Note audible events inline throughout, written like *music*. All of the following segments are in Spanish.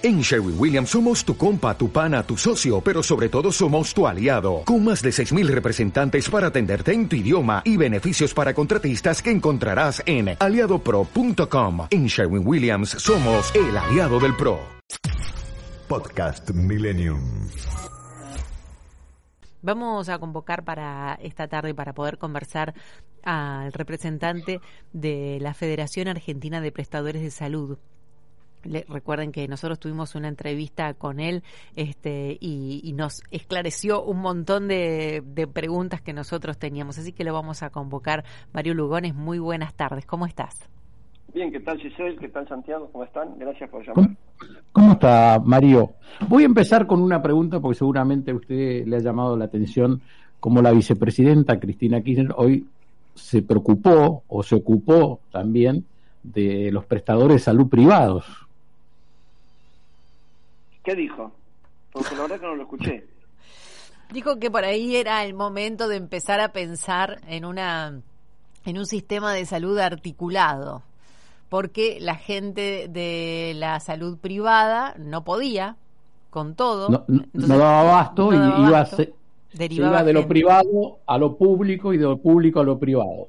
En Sherwin Williams somos tu compa, tu pana, tu socio, pero sobre todo somos tu aliado, con más de 6.000 representantes para atenderte en tu idioma y beneficios para contratistas que encontrarás en aliadopro.com. En Sherwin Williams somos el aliado del PRO. Podcast Millennium. Vamos a convocar para esta tarde para poder conversar al representante de la Federación Argentina de Prestadores de Salud, le, recuerden que nosotros tuvimos una entrevista con él este, y, nos esclareció un montón de, preguntas que nosotros teníamos. Así que lo vamos a convocar. Mario Lugones, muy buenas tardes. ¿Cómo estás? Bien, ¿qué tal Giselle? ¿Qué tal Santiago? ¿Cómo están? Gracias por llamar. ¿Cómo, está Mario? Voy a empezar con una pregunta porque seguramente a usted le ha llamado la atención como la vicepresidenta Cristina Kirchner hoy se preocupó o se ocupó también de los prestadores de salud privados. ¿Qué dijo? Porque la verdad que no lo escuché. *laughs* Dijo que por ahí era el momento de empezar a pensar en una en un sistema de salud articulado, porque la gente de la salud privada no podía con todo, no, daba abasto y iba, se iba de lo privado a lo público y de lo público a lo privado.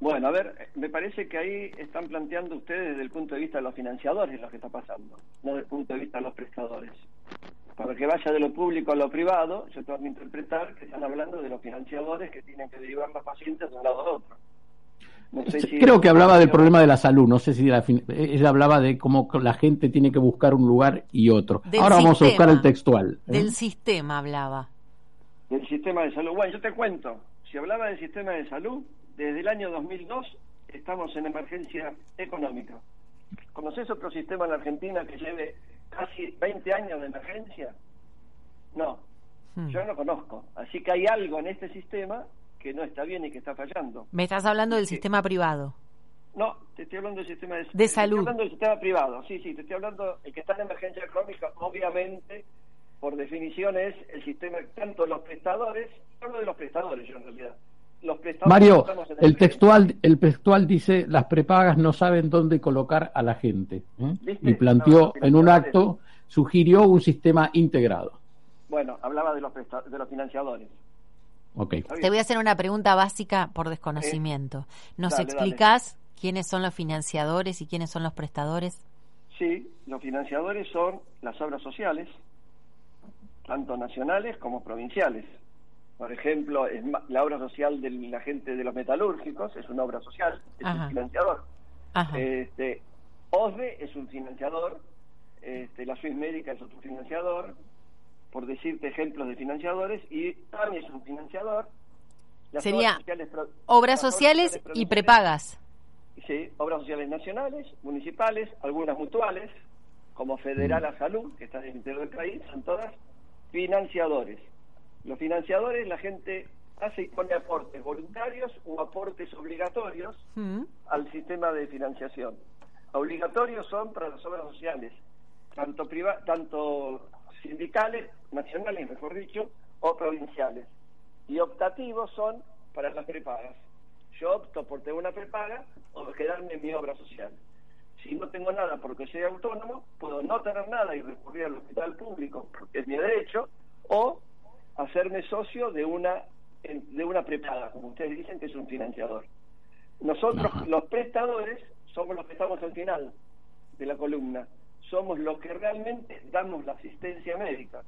Bueno, a ver, me parece que ahí están planteando ustedes desde el punto de vista de los financiadores lo que está pasando, no desde el punto de vista de los prestadores. Para que vaya de lo público a lo privado, yo tengo que interpretar que están hablando de los financiadores que tienen que derivar los pacientes de un lado a otro. Creo que hablaba del problema de la salud, no sé si ella hablaba de cómo la gente tiene que buscar un lugar y otro. Ahora vamos a buscar el textual. ¿eh? Del sistema hablaba. Del sistema de salud. Bueno, yo te cuento, si hablaba del sistema de salud, desde el año 2002 estamos en emergencia económica. ¿Conoces otro sistema en la Argentina que lleve casi 20 años de emergencia? No, hmm. yo no conozco. Así que hay algo en este sistema que no está bien y que está fallando. ¿Me estás hablando del sistema privado? No, te estoy hablando del sistema de, de salud. Te estoy hablando del sistema privado, sí, sí, te estoy hablando, el que está en emergencia económica, obviamente, por definición es el sistema, tanto los prestadores, hablo de los prestadores yo en realidad, Mario, el textual, el textual dice las prepagas no saben dónde colocar a la gente ¿eh? y planteó en un acto, sugirió un sistema integrado. Bueno, hablaba de los, de los financiadores. Okay. Te voy a hacer una pregunta básica por desconocimiento. ¿Nos explicás quiénes son los financiadores y quiénes son los prestadores? Sí, los financiadores son las obras sociales, tanto nacionales como provinciales. Por ejemplo, es la obra social de la gente de los metalúrgicos es una obra social, es un financiador. Este, OSDE es un financiador, este, la Swiss Médica es otro financiador, por decirte ejemplos de financiadores, y también es un financiador. Sería obras sociales, y prepagas. Sí, obras sociales nacionales, municipales, algunas mutuales, como Federal a Salud, que está en el interior del país, son todas financiadores. Los financiadores, la gente hace y pone aportes voluntarios o aportes obligatorios mm. al sistema de financiación. Obligatorios son para las obras sociales, tanto, tanto sindicales, nacionales, mejor dicho, o provinciales. Y optativos son para las prepagas. Yo opto por tener una prepaga o quedarme en mi obra social. Si no tengo nada porque soy autónomo, puedo no tener nada y recurrir al hospital público porque es mi derecho, o hacerme socio de una de una prepaga, como ustedes dicen que es un financiador. Nosotros, los prestadores, somos los que estamos al final de la columna. Somos los que realmente damos la asistencia médica.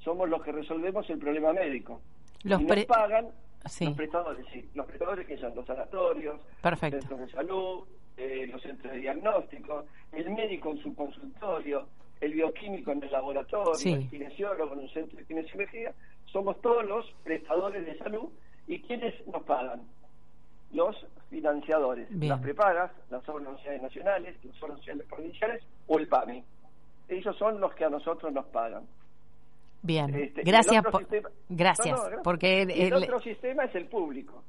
Somos los que resolvemos el problema médico. Los y nos pagan los prestadores, sí. Los prestadores que son los sanatorios, los centros de salud, eh, los centros de diagnóstico, el médico en su consultorio, el bioquímico en el laboratorio, el kinesiólogo en un centro de kinesiología, somos todos los prestadores de salud y quienes nos pagan los financiadores, las prepagas, las sociales nacionales, las sociales provinciales o el PAMI. Ellos son los que a nosotros nos pagan. Bien, este, gracias, gracias, porque el, otro sistema es el público,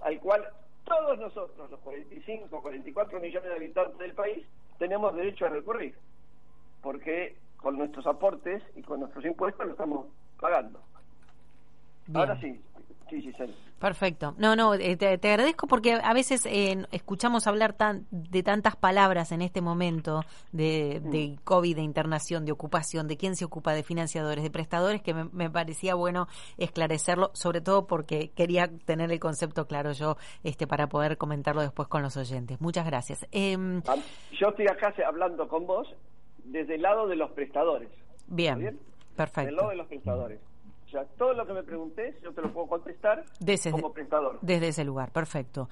al cual todos nosotros, los 45, 44 millones de habitantes del país, tenemos derecho a recurrir, porque con nuestros aportes y con nuestros impuestos lo estamos pagando. Ahora sí, Sí, sí, sí. Perfecto. No, no, eh, te, te agradezco porque a veces eh, escuchamos hablar tan, de tantas palabras en este momento de, de COVID, de internación, de ocupación, de quién se ocupa, de financiadores, de prestadores, que me, me parecía bueno esclarecerlo, sobre todo porque quería tener el concepto claro yo este para poder comentarlo después con los oyentes. Muchas gracias. Em, Ah, Yo estoy acá hablando con vos desde el lado de los prestadores. bien, ¿Está bien? Del perfecto. lado de los prestadores. O sea, todo lo que me preguntés, yo te lo puedo contestar Desde- como prestador. Desde ese lugar, perfecto.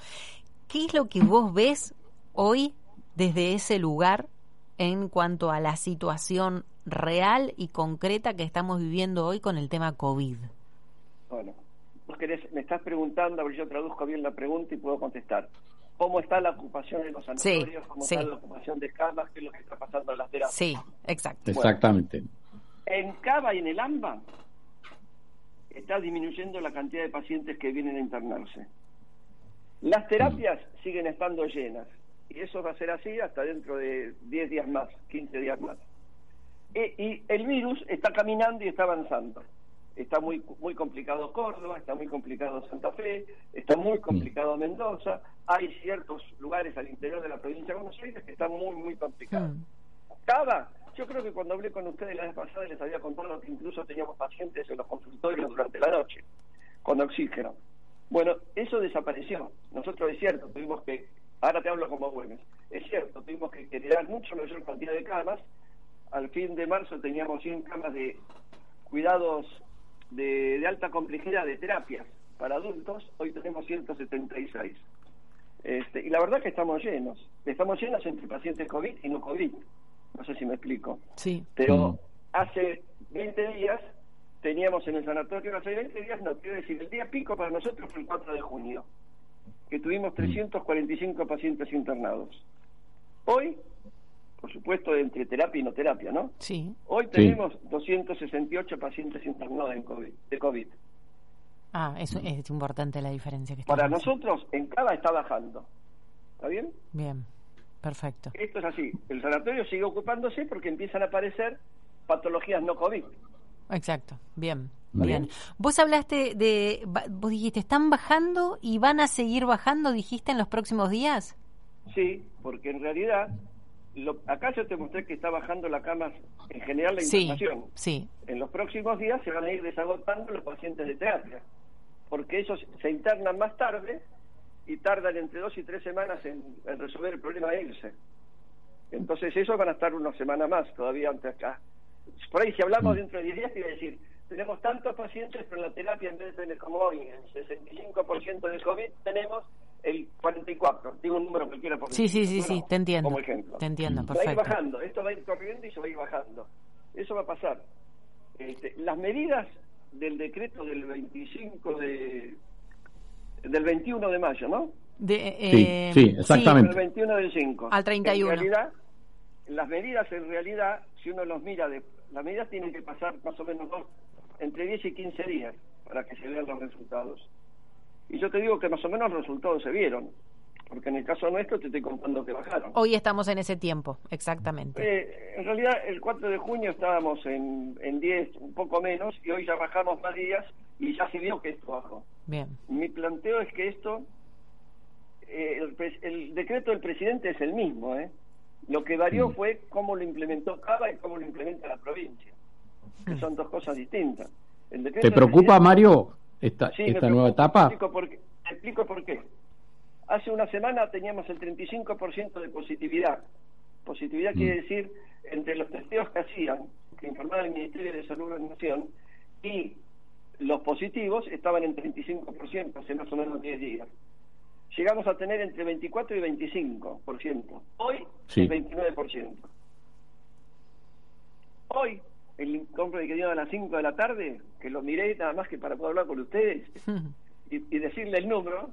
¿Qué es lo que vos ves hoy desde ese lugar en cuanto a la situación real y concreta que estamos viviendo hoy con el tema COVID? Bueno, vos querés, me estás preguntando, a ver yo traduzco bien la pregunta y puedo contestar. ¿Cómo está la ocupación en los sanatorios? ¿Cómo sí. está la ocupación de camas? ¿Qué es lo que está pasando en las terapias? Sí, exacto. Exactamente. En Cava y en el AMBA está disminuyendo la cantidad de pacientes que vienen a internarse. Las terapias siguen estando llenas y eso va a ser así hasta dentro de 10 días más, 15 días más. E- y el virus está caminando y está avanzando. Está muy muy complicado Córdoba, está muy complicado Santa Fe, está muy complicado Mendoza. Hay ciertos lugares al interior de la provincia de Buenos Aires que están muy, muy complicados. Mm. Cava, yo creo que cuando hablé con ustedes la vez pasada les había contado que incluso teníamos pacientes en los consultorios durante la noche, con oxígeno. Bueno, eso desapareció. Nosotros es cierto, tuvimos que, ahora te hablo como Güemes, es cierto, tuvimos que generar mucho mayor cantidad de camas. Al fin de marzo teníamos 100 camas de cuidados de, alta complejidad de terapias para adultos, hoy tenemos 176. Este, y la verdad que estamos llenos. Estamos llenos entre pacientes COVID y no COVID. No sé si me explico. Sí, Pero Mm. hace 20 días teníamos en el sanatorio, hace 20 días no, quiero decir, el día pico para nosotros fue el 4 de junio, que tuvimos 345 pacientes internados. Hoy, por supuesto, entre terapia y no terapia, ¿no? sí. Hoy Sí. tenemos 268 pacientes internados en COVID, de COVID. Ah, eso es importante la diferencia que Para estamos haciendo. nosotros, en cada está bajando. ¿Está bien? Bien, perfecto. Esto es así. El sanatorio sigue ocupándose porque empiezan a aparecer patologías no COVID. Exacto, bien, Bien. bien. Vos hablaste de, ba- vos dijiste, están bajando y van a seguir bajando, dijiste, en los próximos días. Sí, porque en realidad, lo- acá yo te mostré que está bajando la cama en general la Sí, internación. sí, En los próximos días se van a ir desagotando los pacientes de terapia, porque esos se internan más tarde y tardan entre dos y tres semanas en, en resolver el problema de irse. Entonces esos van a estar una semana más todavía antes acá. Por ahí si hablamos dentro de 10 días te iba a decir, tenemos tantos pacientes, pero en la terapia en vez de tener como hoy el 65% de COVID, tenemos el 44. Digo un número cualquiera porque sí, sí, sí, sí, te entiendo. Como ejemplo. Te entiendo, Va a ir perfecto. bajando, esto va a ir corriendo y se va a ir bajando. Eso va a pasar. Este, las medidas del decreto del 25 de del 21 de mayo, ¿no? De, Sí, eh, sí, exactamente. El 21 del 5. Al 31. En realidad, las medidas en realidad, si uno los mira, de, las medidas tienen que pasar más o menos dos, entre 10 y 15 días para que se vean los resultados. Y yo te digo que más o menos los resultados se vieron, porque en el caso nuestro te estoy contando que bajaron. Hoy estamos en ese tiempo, exactamente. Eh, en realidad, el 4 de junio estábamos en, en 10, un poco menos, y hoy ya bajamos más días y ya se vio que esto bajó. Bien, Mi planteo es que esto, eh, el, decreto del presidente es el mismo, ¿eh? Lo que varió Mm. fue cómo lo implementó Cava y cómo lo implementa la provincia, que son dos cosas distintas. El ¿Te preocupa, Mario, esta, Sí, esta preocupa. nueva etapa? Te explico por qué. Te explico por qué. Hace una semana teníamos el 35% de positividad. Positividad quiere Mm. decir entre los testeos que hacían, que informaba el Ministerio de Salud de la Nación, y los positivos estaban en 35% hace más o menos 10 días. Llegamos a tener entre 24 y 25%. Hoy, Sí. el 29%. Hoy, el informe que dio a las 5 de la tarde, que lo miré nada más que para poder hablar con ustedes, *laughs* y, y decirle el número,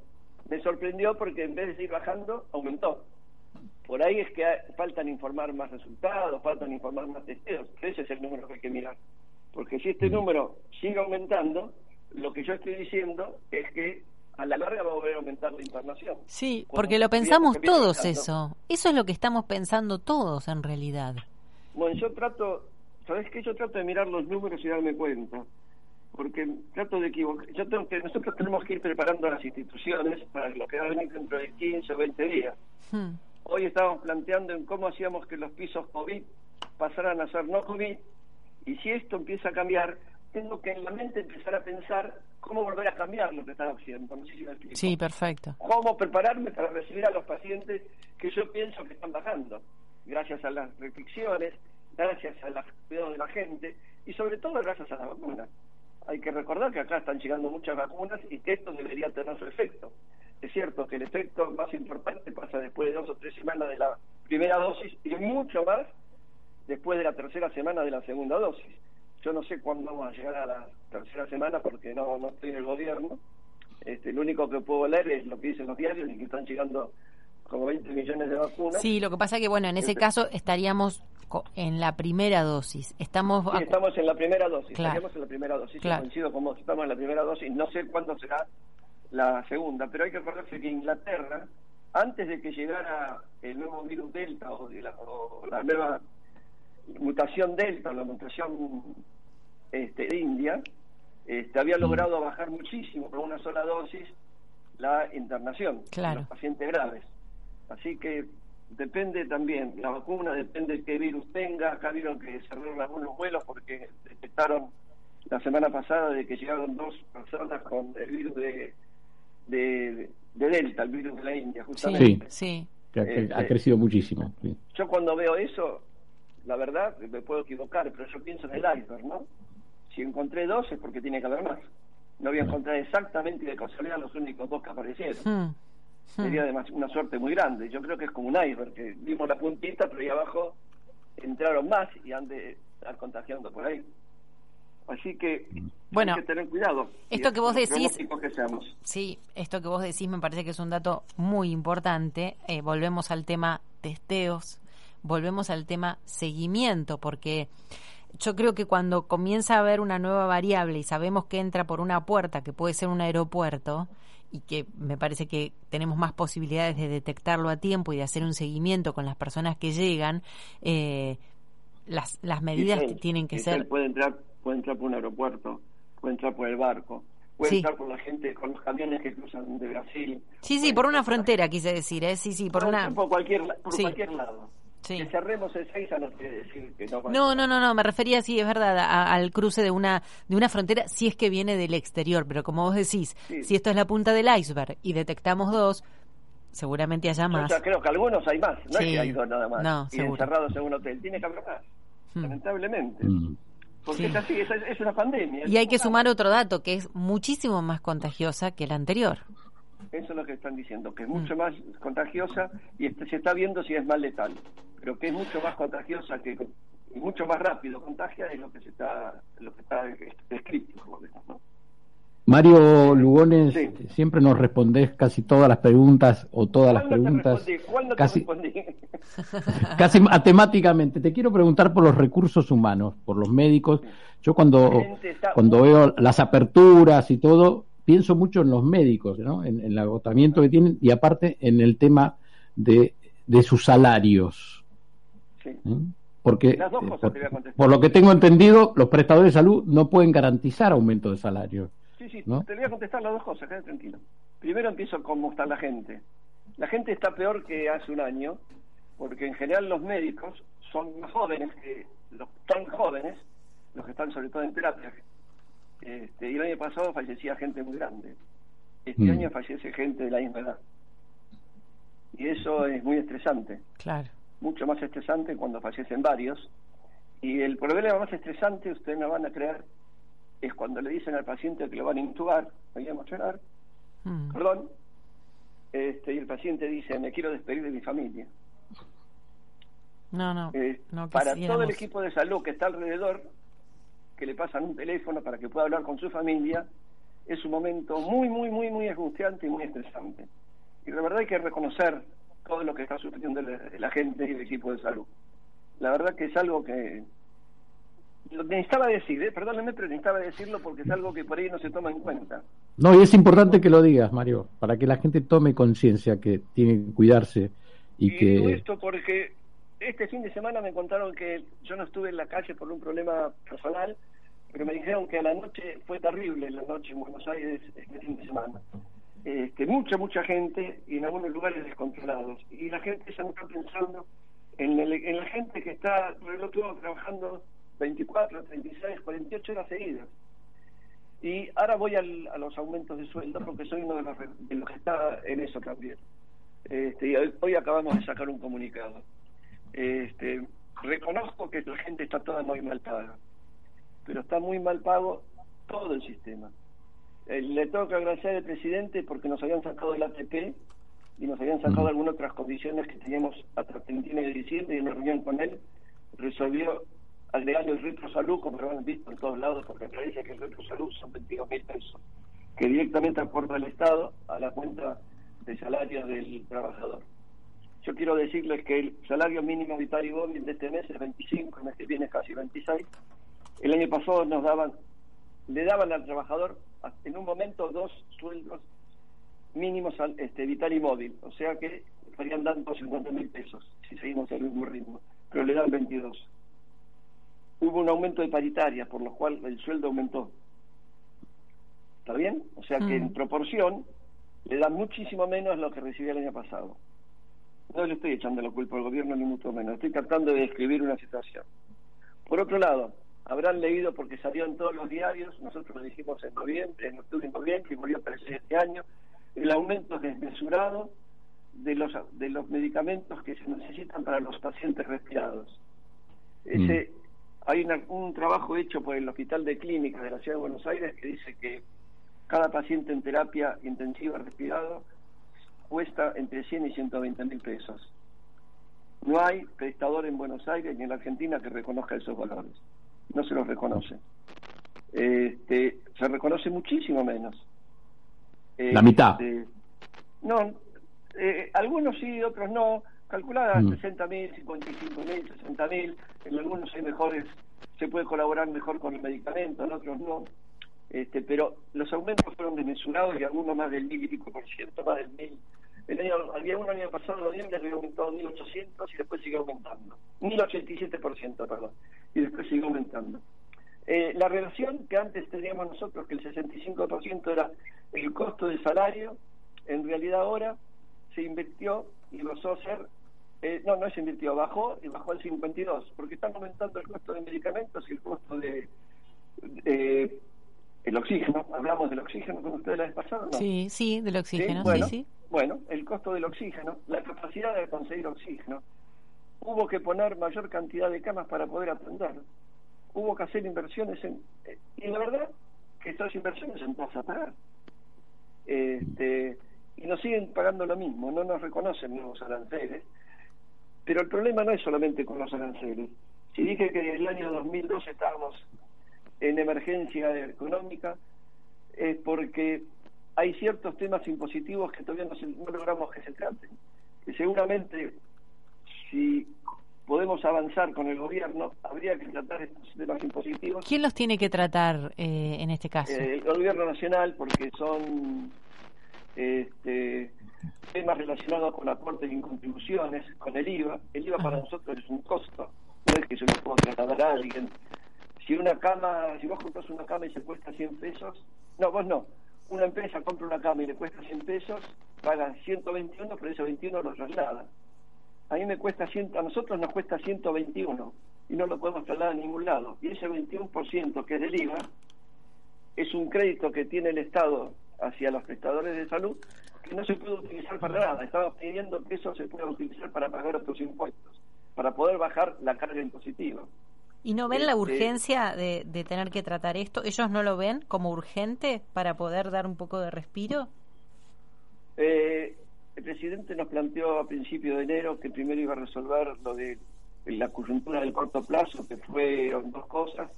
me sorprendió porque en vez de seguir bajando, aumentó. Por ahí es que faltan informar más resultados, faltan informar más testeos. Ese es el número que hay que mirar. Porque si este número sigue aumentando, lo que yo estoy diciendo es que a la larga va a volver a aumentar la internación. sí, porque lo pensamos todos eso. Eso es lo que estamos pensando todos en realidad. Bueno, yo trato, ¿sabes qué? Yo trato de mirar los números y darme cuenta. porque trato de equivocar. Yo tengo que, nosotros tenemos que ir preparando las instituciones para lo que va a venir dentro de 15 o 20 días. Hmm. Hoy estábamos planteando en cómo hacíamos que los pisos COVID pasaran a ser no COVID, y si esto empieza a cambiar, tengo que en la mente empezar a pensar cómo volver a cambiar lo que estaba haciendo. No sé si me explico. Sí, perfecto. Cómo prepararme para recibir a los pacientes que yo pienso que están bajando, gracias a las restricciones, gracias al cuidado de la gente y sobre todo gracias a la vacuna. Hay que recordar que acá están llegando muchas vacunas y que esto debería tener su efecto. Es cierto que el efecto más importante pasa después de dos o tres semanas de la primera dosis y mucho más después de la tercera semana de la segunda dosis. Yo no sé cuándo vamos a llegar a la tercera semana porque no, no estoy en el gobierno. Este, lo único que puedo leer es lo que dicen los diarios y que están llegando como 20 millones de vacunas. Sí, lo que pasa que, bueno, en ese Este- caso estaríamos en la primera dosis. Estamos. Sí, estamos en la primera dosis, Claro. estaríamos en la primera dosis, Claro. coincido con vos, estamos en la primera dosis, no sé cuándo será la segunda, pero hay que acordarse que Inglaterra, antes de que llegara el nuevo virus Delta o, de la, o la nueva mutación Delta, la mutación este, de India, este, había logrado bajar muchísimo con una sola dosis la internación Claro. de los pacientes graves. Así que depende también, la vacuna depende de qué virus tenga. Acá vieron que cerraron algunos vuelos porque detectaron la semana pasada de que llegaron dos personas con el virus de, de, de Delta, el virus de la India, Sí, justamente. sí. que ha, que Este- ha crecido muchísimo. sí. Yo cuando veo eso, la verdad, me puedo equivocar, pero yo pienso en el iceberg, ¿no? Si encontré dos es porque tiene que haber más. No voy a encontrar exactamente y de casualidad los únicos dos que aparecieron. Hmm. Hmm. Sería demas- una suerte muy grande. Yo creo que es como un iceberg, que vimos la puntita, pero ahí abajo entraron más y han de estar contagiando por ahí. Así que Bueno, hay que tener cuidado. esto que vos decís- que seamos. Sí, esto que vos decís me parece que es un dato muy importante. Eh, volvemos al tema testeos, volvemos al tema seguimiento, porque yo creo que cuando comienza a haber una nueva variable y sabemos que entra por una puerta, que puede ser un aeropuerto, y que me parece que tenemos más posibilidades de detectarlo a tiempo y de hacer un seguimiento con las personas que llegan, eh, las, las medidas Giselle, que tienen que Giselle ser... Puede entrar, puede entrar por un aeropuerto, puede entrar por el barco, puede Sí. entrar por la gente, con los camiones que cruzan de Brasil. Sí, sí, por una frontera, quise decir, ¿eh? Sí, sí, por una... Por cualquier, por Sí. cualquier lado. Sí. Que cerremos el 6 no quiere decir que no No, no, no, no, me refería, sí, es verdad, a- al cruce de una, de una frontera, si es que viene del exterior, pero como vos decís, Sí. si esto es la punta del iceberg y detectamos dos, seguramente haya Yo más. ya creo que algunos hay más, no es Sí. que hay dos nada más. No, y seguro. encerrados en un hotel. Tiene que haber más, Hmm. lamentablemente. Mm. Porque Sí. es así, es, es una pandemia. Y hay que sumar otro dato, que es muchísimo más contagiosa que la anterior. Eso es lo que están diciendo, que es Mm. mucho más contagiosa y este, se está viendo si es más letal, pero que es mucho más contagiosa que y mucho más rápido contagia es lo que se está lo que está descrito. Mario Lugones, Sí. siempre nos respondés casi todas las preguntas o todas las ¿Cuándo te preguntas. ¿Cuándo te casi, respondí? *laughs* casi matemáticamente. Te quiero preguntar por los recursos humanos, por los médicos. Yo cuando, cuando veo las aperturas y todo, pienso mucho en los médicos, ¿no? en, en el agotamiento que tienen y aparte en el tema de, de sus salarios. Sí. ¿eh? Porque, Las dos eh, cosas por, te voy a contestar. por lo que tengo entendido, los prestadores de salud no pueden garantizar aumento de salario. Sí, sí, ¿No? te voy a contestar las dos cosas, quédate tranquilo. Primero empiezo con cómo está la gente. La gente está peor que hace un año, porque en general los médicos son más jóvenes que los tan jóvenes, los que están sobre todo en terapia. Este, y el año pasado fallecía gente muy grande. Este Mm. año fallece gente de la misma edad. Y eso es muy estresante Claro. mucho más estresante cuando fallecen varios. Y el problema más estresante, ustedes no van a creer, es cuando le dicen al paciente que lo van a intubar, me voy a emocionar, Mm. perdón, este, y el paciente dice, me quiero despedir de mi familia. No, no. Eh, no para todo el equipo de salud que está alrededor, que le pasan un teléfono para que pueda hablar con su familia, es un momento muy, muy, muy, muy angustiante y muy estresante. Y la verdad hay que reconocer todo lo que está sufriendo la, la gente y el equipo de salud. La verdad que es algo que lo necesitaba decir, ¿eh? perdónenme, pero necesitaba decirlo porque es algo que por ahí no se toma en cuenta. No, y es importante que lo digas, Mario, para que la gente tome conciencia que tiene que cuidarse y, digo que... esto porque este fin de semana me contaron que yo no estuve en la calle por un problema personal, pero me dijeron que a la noche fue terrible la noche en Buenos Aires este fin de semana. Este, mucha, mucha gente y en algunos lugares descontrolados. Y la gente ya no está pensando en, la gente que está, reloj trabajando 24, 36, 48 horas seguidas. Y ahora voy al, a los aumentos de sueldo porque soy uno de los, de los que está en eso también. Este, y hoy, acabamos de sacar un comunicado. Este, reconozco que la gente está toda muy mal paga, pero está muy mal pago todo el sistema. Eh, le tengo que agradecer al presidente porque nos habían sacado del ATP y nos habían sacado algunas otras condiciones que teníamos hasta el 31 de diciembre y en una reunión con él resolvió agregar el retro salud, como lo han visto en todos lados, porque parece que el retro salud son 22 mil pesos, que directamente aporta el Estado a la cuenta de salario del trabajador. Yo quiero decirles que el salario mínimo vital y móvil de este mes es 25, el mes que viene es casi 26. El año pasado nos daban, le daban al trabajador en un momento dos sueldos mínimos al, este, vital y móvil, o sea que estarían dando 50 mil pesos si seguimos el mismo ritmo, pero le dan 22. Hubo un aumento de paritarias, por lo cual el sueldo aumentó. ¿Está bien? O sea que en mm. proporción le dan muchísimo menos lo que recibía el año pasado. No le estoy echando la culpa al gobierno ni mucho menos, estoy tratando de describir una situación. Por otro lado, habrán leído porque salió en todos los diarios, nosotros lo dijimos en noviembre, en octubre y noviembre, y volvió a aparecer este año, el aumento desmesurado de los, de los medicamentos que se necesitan para los pacientes respirados. Ese, mm. Hay un trabajo hecho por el Hospital de Clínicas de la Ciudad de Buenos Aires que dice que cada paciente en terapia intensiva respirado cuesta entre 100 y 120 mil pesos. No hay prestador en Buenos Aires ni en la Argentina que reconozca esos valores. No se los reconoce. Este, se reconoce muchísimo menos. la mitad. Este, no, eh, algunos sí, otros no. Calculada mm. 60 mil, 55 mil, 60 mil. En algunos hay mejores, se puede colaborar mejor con el medicamento, en otros no. Este, pero los aumentos fueron desmesurados y algunos más del mil y pico por ciento, más del mil. El año, había un año pasado, en noviembre, había aumentado 1.800 y después sigue aumentando. 1.087%, perdón. Y después sigue aumentando. Eh, la relación que antes teníamos nosotros, que el 65% era el costo de salario, en realidad ahora se invirtió y pasó ser, eh, no, no se invirtió, bajó y bajó al 52, porque están aumentando el costo de medicamentos y el costo de, el oxígeno, hablamos del oxígeno con ustedes la vez pasada, ¿no? Sí, sí, del oxígeno, sí, Bueno, sí. Bueno, el costo del oxígeno, la capacidad de conseguir oxígeno, hubo que poner mayor cantidad de camas para poder atender, hubo que hacer inversiones en... Eh, y la verdad que estas inversiones se empiezan a pagar. Este, y nos siguen pagando lo mismo, no nos reconocen nuevos aranceles, pero el problema no es solamente con los aranceles. Si dije que en el año 2012 estábamos en emergencia económica es porque hay ciertos temas impositivos que todavía no, logramos que se traten. Y seguramente, si podemos avanzar con el gobierno, habría que tratar estos temas impositivos. ¿Quién los tiene que tratar eh, en este caso? Eh, el gobierno nacional, porque son este, temas relacionados con aportes y contribuciones, con el IVA. El IVA para nosotros es un costo, no es que se lo pueda trasladar a alguien si una cama, si vos compras una cama y se cuesta 100 pesos, no, vos no, una empresa compra una cama y le cuesta 100 pesos, paga 121, pero ese 21 lo traslada. A mí me cuesta 100, a nosotros nos cuesta 121 y no lo podemos trasladar a ningún lado. Y ese 21% que es del IVA es un crédito que tiene el Estado hacia los prestadores de salud que no se puede utilizar para nada. Estamos pidiendo que eso se pueda utilizar para pagar otros impuestos, para poder bajar la carga impositiva. ¿Y no ven la este, urgencia de, de, tener que tratar esto? ¿Ellos no lo ven como urgente para poder dar un poco de respiro? Eh, el presidente nos planteó a principio de enero que primero iba a resolver lo de la coyuntura del corto plazo, que fueron dos cosas.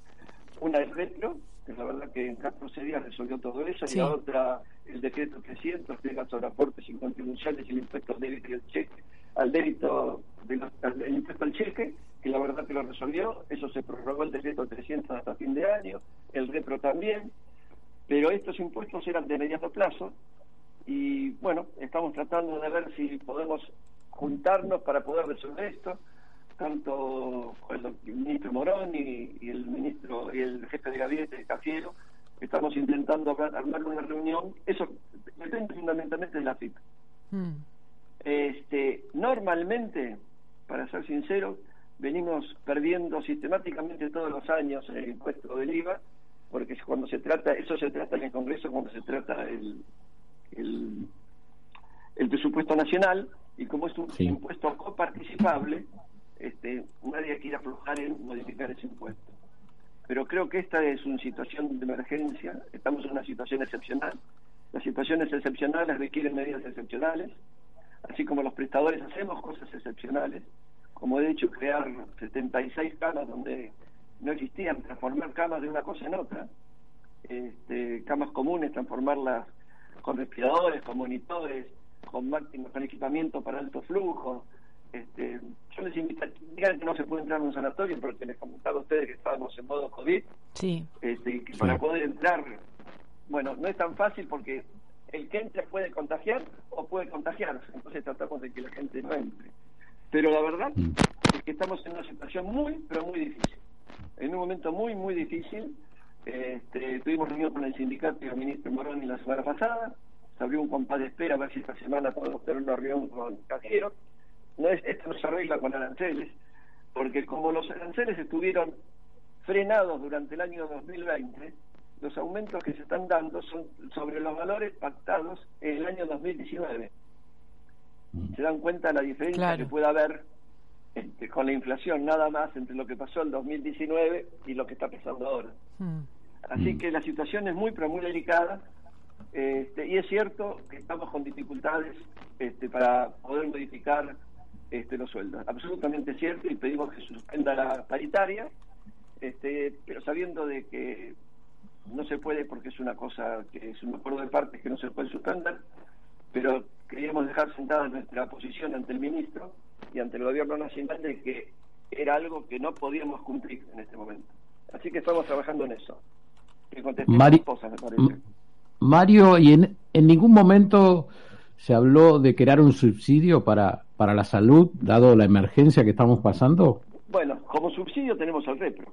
Una el retro, que la verdad que en 14 días resolvió todo eso, y la otra el decreto 300, que es sobre aportes y contribuciones y el impuesto al débito y el cheque, al débito, del impuesto al cheque, que la verdad que lo resolvió, eso se prorrogó el decreto 300 hasta fin de año, el retro también, pero estos impuestos eran de mediano plazo y bueno, estamos tratando de ver si podemos juntarnos para poder resolver esto, tanto el ministro Morón y, el ministro y el jefe de gabinete, Cafiero, estamos intentando armar una reunión. Eso depende fundamentalmente de la FIP. Este, normalmente, para ser sincero, venimos perdiendo sistemáticamente todos los años el impuesto del IVA, porque cuando se trata, eso se trata en el Congreso cuando se trata el, el, presupuesto nacional, y como es un impuesto coparticipable, este, nadie quiere aflojar en modificar ese impuesto. Pero creo que esta es una situación de emergencia, estamos en una situación excepcional. Las situaciones excepcionales requieren medidas excepcionales, así como los prestadores hacemos cosas excepcionales, como de hecho crear 76 camas donde no existían, transformar camas de una cosa en otra, este, camas comunes, transformarlas con respiradores, con monitores, con máquinas, con equipamiento para alto flujo. Este, yo les invito a digan que no se puede entrar en un sanatorio porque les comentaba a ustedes que estábamos en modo COVID. Sí. Este, que para poder entrar, bueno, no es tan fácil porque el que entre puede contagiar o puede contagiarse, entonces tratamos de que la gente no entre. Pero la verdad mm. es que estamos en una situación muy, pero muy difícil. En un momento muy, muy difícil. Este, tuvimos reunión con el sindicato y el ministro Moroni la semana pasada. Se abrió un compás de espera a ver si esta semana podemos tener una reunión con Cajero. No es, esto no se arregla con aranceles, porque como los aranceles estuvieron frenados durante el año 2020, los aumentos que se están dando son sobre los valores pactados en el año 2019. Mm. Se dan cuenta la diferencia que puede haber este, con la inflación nada más entre lo que pasó en 2019 y lo que está pasando ahora. Mm. Así mm. que la situación es muy, pero muy delicada. Este, y es cierto que estamos con dificultades este, para poder modificar este, los sueldos. Absolutamente cierto y pedimos que se suspenda la paritaria, este, pero sabiendo de que no se puede porque es una cosa que es un acuerdo de partes que no se puede suspender, pero queríamos dejar sentada nuestra posición ante el ministro y ante el gobierno nacional de que era algo que no podíamos cumplir en este momento. Así que estamos trabajando en eso. Mario, ¿y en, en ningún momento se habló de crear un subsidio para, para la salud, dado la emergencia que estamos pasando? Bueno, como subsidio tenemos al repro.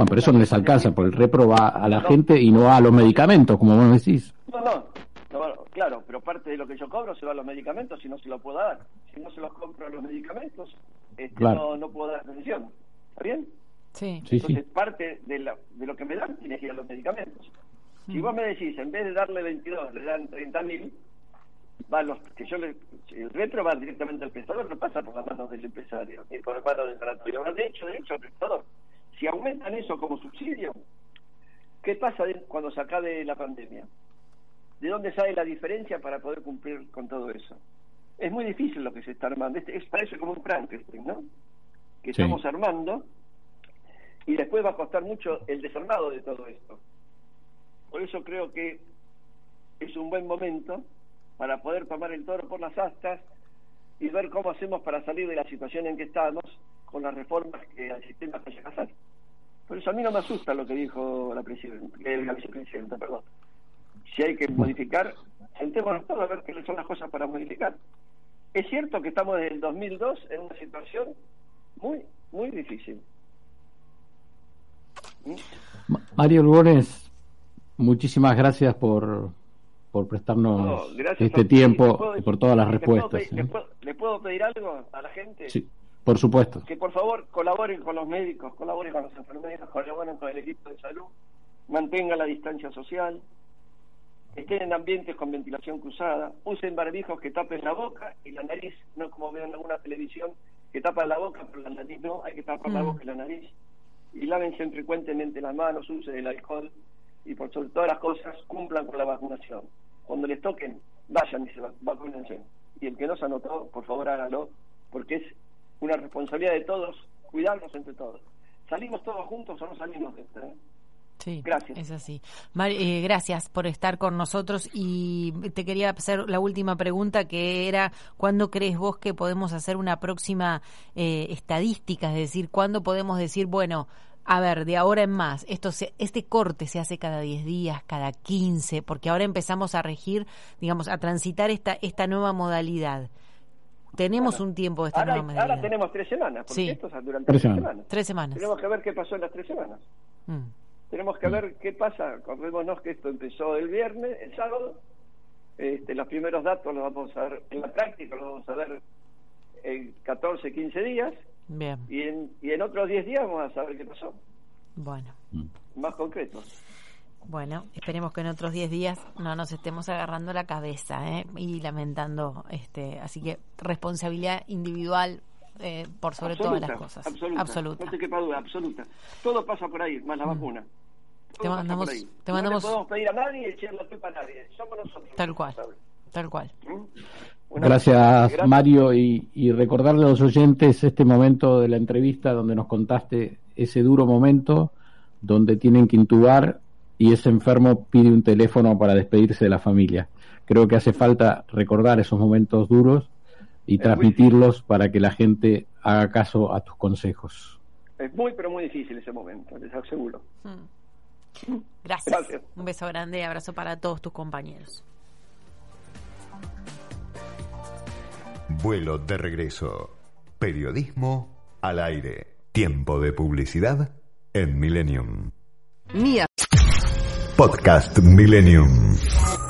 Bueno, pero eso no les alcanza, porque el repro va a la gente y no a los medicamentos, como vos decís. No, no, no, claro, pero parte de lo que yo cobro se va a los medicamentos si no se lo puedo dar. Si no se los compro a los medicamentos, este, no, no puedo dar atención. ¿Está bien? Sí. Entonces, parte de, la, de lo que me dan tiene que ir a los medicamentos. Si mm. vos me decís, en vez de darle 22, le dan 30 mil, va los que yo le, el retro va directamente al prestador, no pasa por las manos del empresario, ni por las manos del sanatorio, de hecho, de hecho al prestador. Si aumentan eso como subsidio, ¿qué pasa cuando se acabe la pandemia? ¿De dónde sale la diferencia para poder cumplir con todo eso? Es muy difícil lo que se está armando. Este, es, parece como un Frankenstein, ¿no? Que estamos armando y después va a costar mucho el desarmado de todo esto. Por eso creo que es un buen momento para poder tomar el toro por las astas y ver cómo hacemos para salir de la situación en que estamos con las reformas que el sistema vaya a hacer. Por eso a mí no me asusta lo que dijo la, presidenta, la vicepresidenta, perdón. Si hay que modificar, sentémonos todos a ver qué son las cosas para modificar. Es cierto que estamos desde el 2002 en una situación muy, muy difícil. Mario Lugones, muchísimas gracias por, por prestarnos este tiempo y por todas las respuestas. ¿eh? ¿Le puedo, pedir algo a la gente? Sí. Por supuesto. Que por favor colaboren con los médicos, colaboren con los enfermeros, colaboren con el equipo de salud, mantengan la distancia social, estén en ambientes con ventilación cruzada, usen barbijos que tapen la boca y la nariz, no como veo en alguna televisión, que tapan la boca, pero la nariz no, hay que tapar la mm. boca y la nariz. Y lávense frecuentemente las manos, usen el alcohol y por sobre todas las cosas cumplan con la vacunación. Cuando les toquen, vayan y se vacúnense. Y el que no se anotó, por favor hágalo, porque es una responsabilidad de todos cuidarnos entre todos. ¿Salimos todos juntos o no salimos de esto? Eh? Sí, gracias. Es así. Eh, gracias por estar con nosotros y te quería hacer la última pregunta que era, ¿cuándo crees vos que podemos hacer una próxima eh, estadística? Es decir, ¿cuándo podemos decir, bueno, a ver, de ahora en más, esto este corte se hace cada 10 días, cada 15, porque ahora empezamos a regir, digamos, a transitar esta, esta nueva modalidad. Tenemos un tiempo de esta ahora, ahora tenemos tres semanas, porque Sí. esto es durante Tres tres semanas. semanas. Tres semanas. Tenemos que ver qué pasó en las tres semanas. Mm. Tenemos que ver qué pasa. Acordémonos que esto empezó el viernes, el sábado. Este, los primeros datos los vamos a ver en la práctica, los vamos a ver en 14, 15 días. Bien, Y en, y en otros 10 días vamos a saber qué pasó. bueno. Más concretos. Bueno, esperemos que en otros 10 días no nos estemos agarrando la cabeza ¿eh? y lamentando. este Así que responsabilidad individual eh, por sobre todas las cosas. Absoluta, Absoluta. No te quepa duda, absoluta. Todo pasa por ahí, más la vacuna. Todo Te mandamos- por ahí. te mandamos- No le podemos pedir a nadie y echar la culpa a nadie. Somos nosotros. Tal cual. Tal cual. ¿Mm? Una- Gracias, Mario, y, y recordarle a los oyentes este momento de la entrevista donde nos contaste ese duro momento donde tienen que intubar y ese enfermo pide un teléfono para despedirse de la familia. Creo que hace falta recordar esos momentos duros y Es transmitirlos para que la gente haga caso a tus consejos. Es muy, pero muy difícil ese momento, les aseguro. Mm. *laughs* Gracias. Gracias. Un beso grande y abrazo para todos tus compañeros. Vuelo de regreso. Periodismo al aire. Tiempo de publicidad en Millennium. Mia. Podcast Millennium.